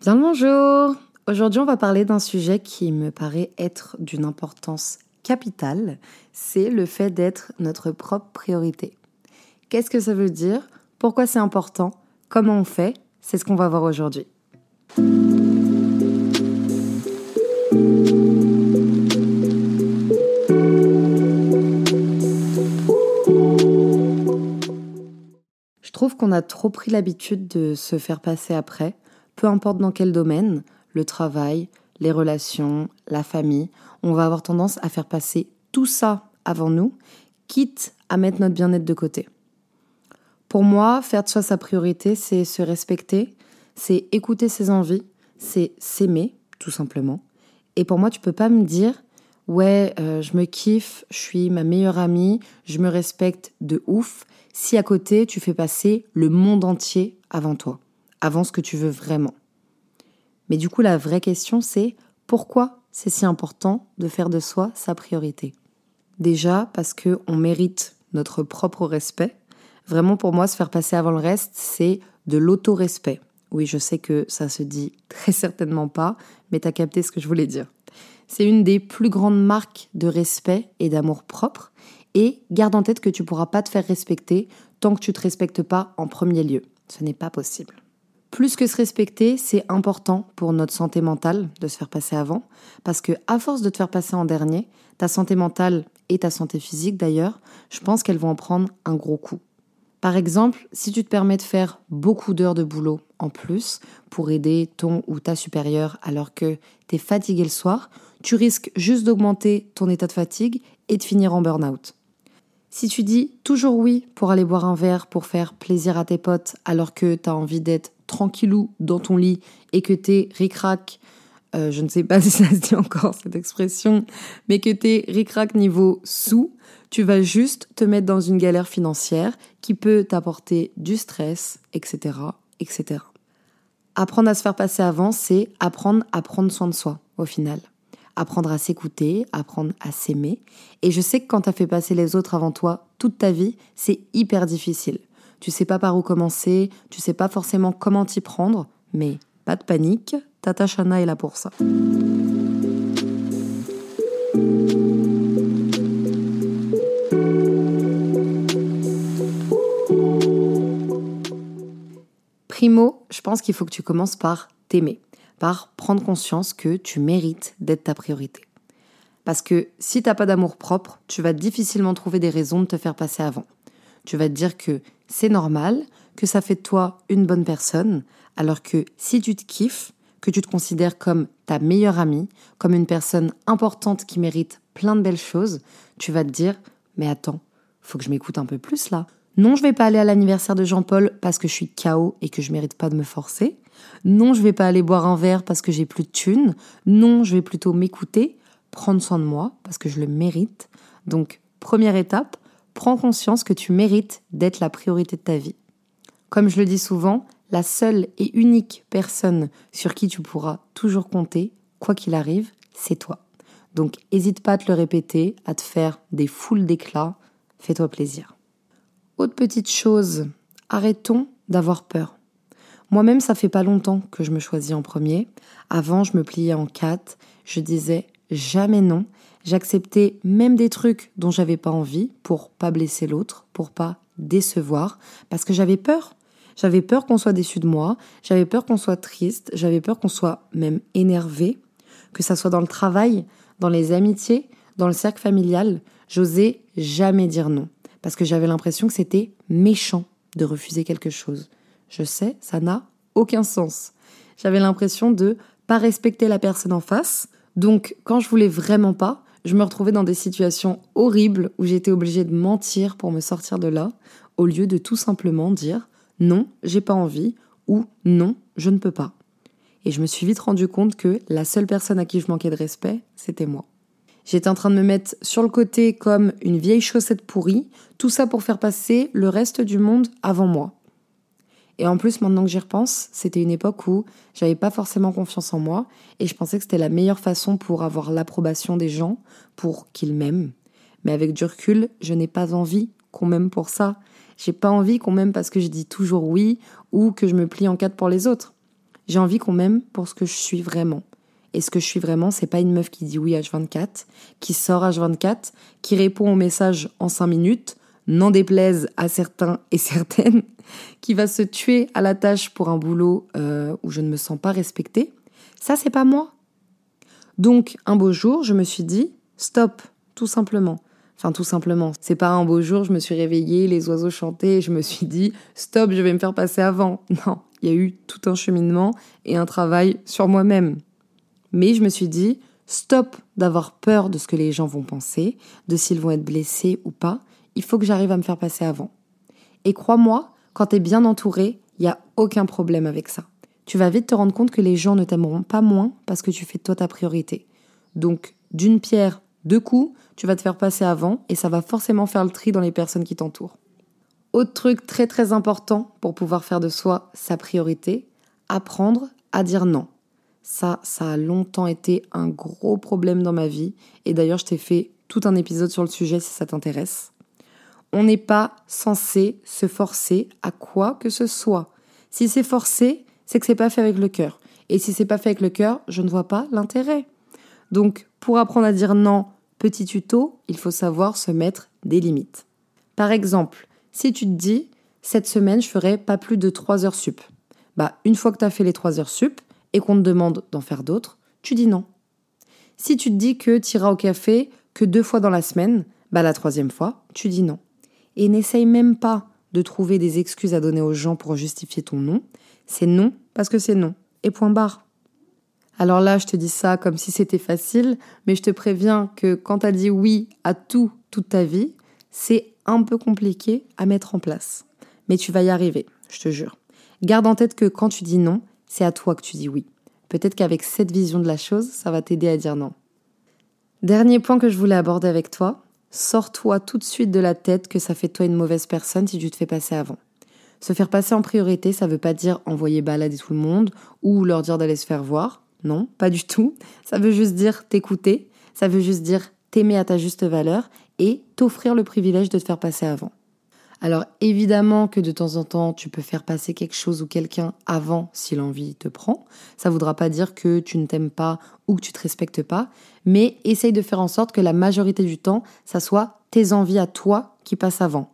Bien bonjour. Aujourd'hui on va parler d'un sujet qui me paraît être d'une importance capitale, c'est le fait d'être notre propre priorité. Qu'est-ce que ça veut dire? Pourquoi c'est important? Comment on fait? C'est ce qu'on va voir aujourd'hui. Je trouve qu'on a trop pris l'habitude de se faire passer après peu importe dans quel domaine, le travail, les relations, la famille, on va avoir tendance à faire passer tout ça avant nous, quitte à mettre notre bien-être de côté. Pour moi, faire de soi sa priorité, c'est se respecter, c'est écouter ses envies, c'est s'aimer, tout simplement. Et pour moi, tu peux pas me dire, ouais, euh, je me kiffe, je suis ma meilleure amie, je me respecte de ouf, si à côté, tu fais passer le monde entier avant toi avant ce que tu veux vraiment. Mais du coup, la vraie question, c'est pourquoi c'est si important de faire de soi sa priorité? Déjà parce que on mérite notre propre respect. Vraiment, pour moi, se faire passer avant le reste, c'est de l'auto-respect. Oui, je sais que ça se dit très certainement pas, mais t'as capté ce que je voulais dire. C'est une des plus grandes marques de respect et d'amour propre. Et garde en tête que tu pourras pas te faire respecter tant que tu te respectes pas en premier lieu. Ce n'est pas possible. Plus que se respecter, c'est important pour notre santé mentale de se faire passer avant, parce que à force de te faire passer en dernier, ta santé mentale et ta santé physique d'ailleurs, je pense qu'elles vont en prendre un gros coup. Par exemple, si tu te permets de faire beaucoup d'heures de boulot en plus pour aider ton ou ta supérieure alors que tu es fatigué le soir, tu risques juste d'augmenter ton état de fatigue et de finir en burn-out. Si tu dis toujours oui pour aller boire un verre pour faire plaisir à tes potes alors que tu as envie d'être tranquillou dans ton lit et que t'es ricrac, euh, je ne sais pas si ça se dit encore cette expression, mais que t'es ricrac niveau sous, tu vas juste te mettre dans une galère financière qui peut t'apporter du stress, etc., etc. Apprendre à se faire passer avant, c'est apprendre à prendre soin de soi, au final. Apprendre à s'écouter, apprendre à s'aimer. Et je sais que quand tu as fait passer les autres avant toi toute ta vie, c'est hyper difficile tu sais pas par où commencer, tu sais pas forcément comment t'y prendre, mais pas de panique, Tata Shana est là pour ça. Primo, je pense qu'il faut que tu commences par t'aimer, par prendre conscience que tu mérites d'être ta priorité. Parce que si t'as pas d'amour propre, tu vas difficilement trouver des raisons de te faire passer avant. Tu vas te dire que c'est normal, que ça fait de toi une bonne personne, alors que si tu te kiffes, que tu te considères comme ta meilleure amie, comme une personne importante qui mérite plein de belles choses, tu vas te dire mais attends, faut que je m'écoute un peu plus là. Non, je vais pas aller à l'anniversaire de Jean-Paul parce que je suis KO et que je mérite pas de me forcer. Non, je vais pas aller boire un verre parce que j'ai plus de thunes. Non, je vais plutôt m'écouter, prendre soin de moi parce que je le mérite. Donc, première étape, prends conscience que tu mérites d'être la priorité de ta vie. Comme je le dis souvent, la seule et unique personne sur qui tu pourras toujours compter, quoi qu'il arrive, c'est toi. Donc n'hésite pas à te le répéter, à te faire des foules d'éclats, fais-toi plaisir. Autre petite chose, arrêtons d'avoir peur. Moi-même, ça fait pas longtemps que je me choisis en premier. Avant, je me pliais en quatre, je disais jamais non J'acceptais même des trucs dont j'avais pas envie pour pas blesser l'autre, pour pas décevoir, parce que j'avais peur. J'avais peur qu'on soit déçu de moi, j'avais peur qu'on soit triste, j'avais peur qu'on soit même énervé, que ça soit dans le travail, dans les amitiés, dans le cercle familial. J'osais jamais dire non, parce que j'avais l'impression que c'était méchant de refuser quelque chose. Je sais, ça n'a aucun sens. J'avais l'impression de pas respecter la personne en face, donc quand je voulais vraiment pas, je me retrouvais dans des situations horribles où j'étais obligée de mentir pour me sortir de là, au lieu de tout simplement dire non, j'ai pas envie ou non, je ne peux pas. Et je me suis vite rendu compte que la seule personne à qui je manquais de respect, c'était moi. J'étais en train de me mettre sur le côté comme une vieille chaussette pourrie, tout ça pour faire passer le reste du monde avant moi. Et en plus, maintenant que j'y repense, c'était une époque où j'avais pas forcément confiance en moi et je pensais que c'était la meilleure façon pour avoir l'approbation des gens, pour qu'ils m'aiment. Mais avec du recul, je n'ai pas envie qu'on m'aime pour ça. J'ai pas envie qu'on m'aime parce que je dis toujours oui ou que je me plie en quatre pour les autres. J'ai envie qu'on m'aime pour ce que je suis vraiment. Et ce que je suis vraiment, c'est pas une meuf qui dit oui H24, qui sort H24, qui répond aux messages en 5 minutes, n'en déplaise à certains et certaines, qui va se tuer à la tâche pour un boulot euh, où je ne me sens pas respectée. Ça, c'est pas moi. Donc, un beau jour, je me suis dit, stop, tout simplement. Enfin, tout simplement. C'est pas un beau jour, je me suis réveillée, les oiseaux chantaient, et je me suis dit, stop, je vais me faire passer avant. Non, il y a eu tout un cheminement et un travail sur moi-même. Mais je me suis dit, stop d'avoir peur de ce que les gens vont penser, de s'ils vont être blessés ou pas. Il faut que j'arrive à me faire passer avant. Et crois-moi, quand tu es bien entouré, il n'y a aucun problème avec ça. Tu vas vite te rendre compte que les gens ne t'aimeront pas moins parce que tu fais toi ta priorité. Donc, d'une pierre, deux coups, tu vas te faire passer avant et ça va forcément faire le tri dans les personnes qui t'entourent. Autre truc très très important pour pouvoir faire de soi sa priorité, apprendre à dire non. Ça, ça a longtemps été un gros problème dans ma vie et d'ailleurs je t'ai fait tout un épisode sur le sujet si ça t'intéresse. On n'est pas censé se forcer à quoi que ce soit. Si c'est forcé, c'est que c'est pas fait avec le cœur. Et si c'est pas fait avec le cœur, je ne vois pas l'intérêt. Donc, pour apprendre à dire non, petit tuto, il faut savoir se mettre des limites. Par exemple, si tu te dis, cette semaine, je ferai pas plus de 3 heures sup. Bah, une fois que tu as fait les 3 heures sup et qu'on te demande d'en faire d'autres, tu dis non. Si tu te dis que tu iras au café que deux fois dans la semaine, bah, la troisième fois, tu dis non. Et n'essaye même pas de trouver des excuses à donner aux gens pour justifier ton non. C'est non parce que c'est non. Et point barre. Alors là, je te dis ça comme si c'était facile, mais je te préviens que quand tu as dit oui à tout toute ta vie, c'est un peu compliqué à mettre en place. Mais tu vas y arriver, je te jure. Garde en tête que quand tu dis non, c'est à toi que tu dis oui. Peut-être qu'avec cette vision de la chose, ça va t'aider à dire non. Dernier point que je voulais aborder avec toi, sors-toi tout de suite de la tête que ça fait toi une mauvaise personne si tu te fais passer avant. Se faire passer en priorité, ça veut pas dire envoyer balader tout le monde ou leur dire d'aller se faire voir. Non, pas du tout. Ça veut juste dire t'écouter. Ça veut juste dire t'aimer à ta juste valeur et t'offrir le privilège de te faire passer avant. Alors évidemment que de temps en temps, tu peux faire passer quelque chose ou quelqu'un avant si l'envie te prend. Ça ne voudra pas dire que tu ne t'aimes pas ou que tu te respectes pas, mais essaye de faire en sorte que la majorité du temps, ça soit tes envies à toi qui passent avant.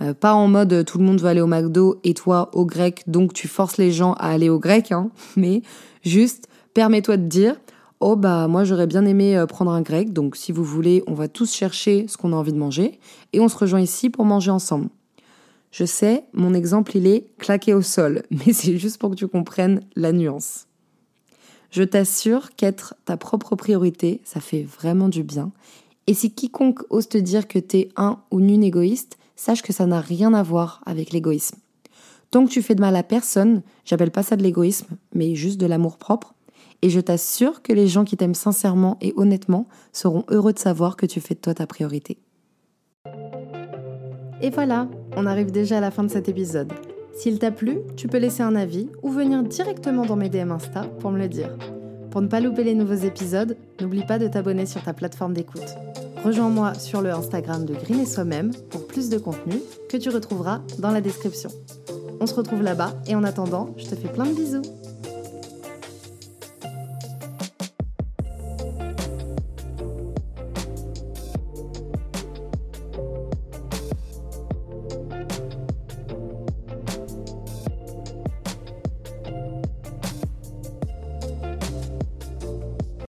Euh, pas en mode tout le monde veut aller au McDo et toi au grec, donc tu forces les gens à aller au grec, hein, mais juste permets-toi de dire Oh bah moi j'aurais bien aimé euh, prendre un grec, donc si vous voulez, on va tous chercher ce qu'on a envie de manger et on se rejoint ici pour manger ensemble. Je sais, mon exemple il est claqué au sol, mais c'est juste pour que tu comprennes la nuance. Je t'assure qu'être ta propre priorité, ça fait vraiment du bien. Et si quiconque ose te dire que t'es un ou une égoïste, sache que ça n'a rien à voir avec l'égoïsme. Tant que tu fais de mal à personne, j'appelle pas ça de l'égoïsme, mais juste de l'amour propre, et je t'assure que les gens qui t'aiment sincèrement et honnêtement seront heureux de savoir que tu fais de toi ta priorité. Et voilà, on arrive déjà à la fin de cet épisode. S'il t'a plu, tu peux laisser un avis ou venir directement dans mes DM Insta pour me le dire. Pour ne pas louper les nouveaux épisodes, n'oublie pas de t'abonner sur ta plateforme d'écoute. Rejoins-moi sur le Instagram de Green et Soi-même pour plus de contenu que tu retrouveras dans la description. On se retrouve là-bas et en attendant, je te fais plein de bisous.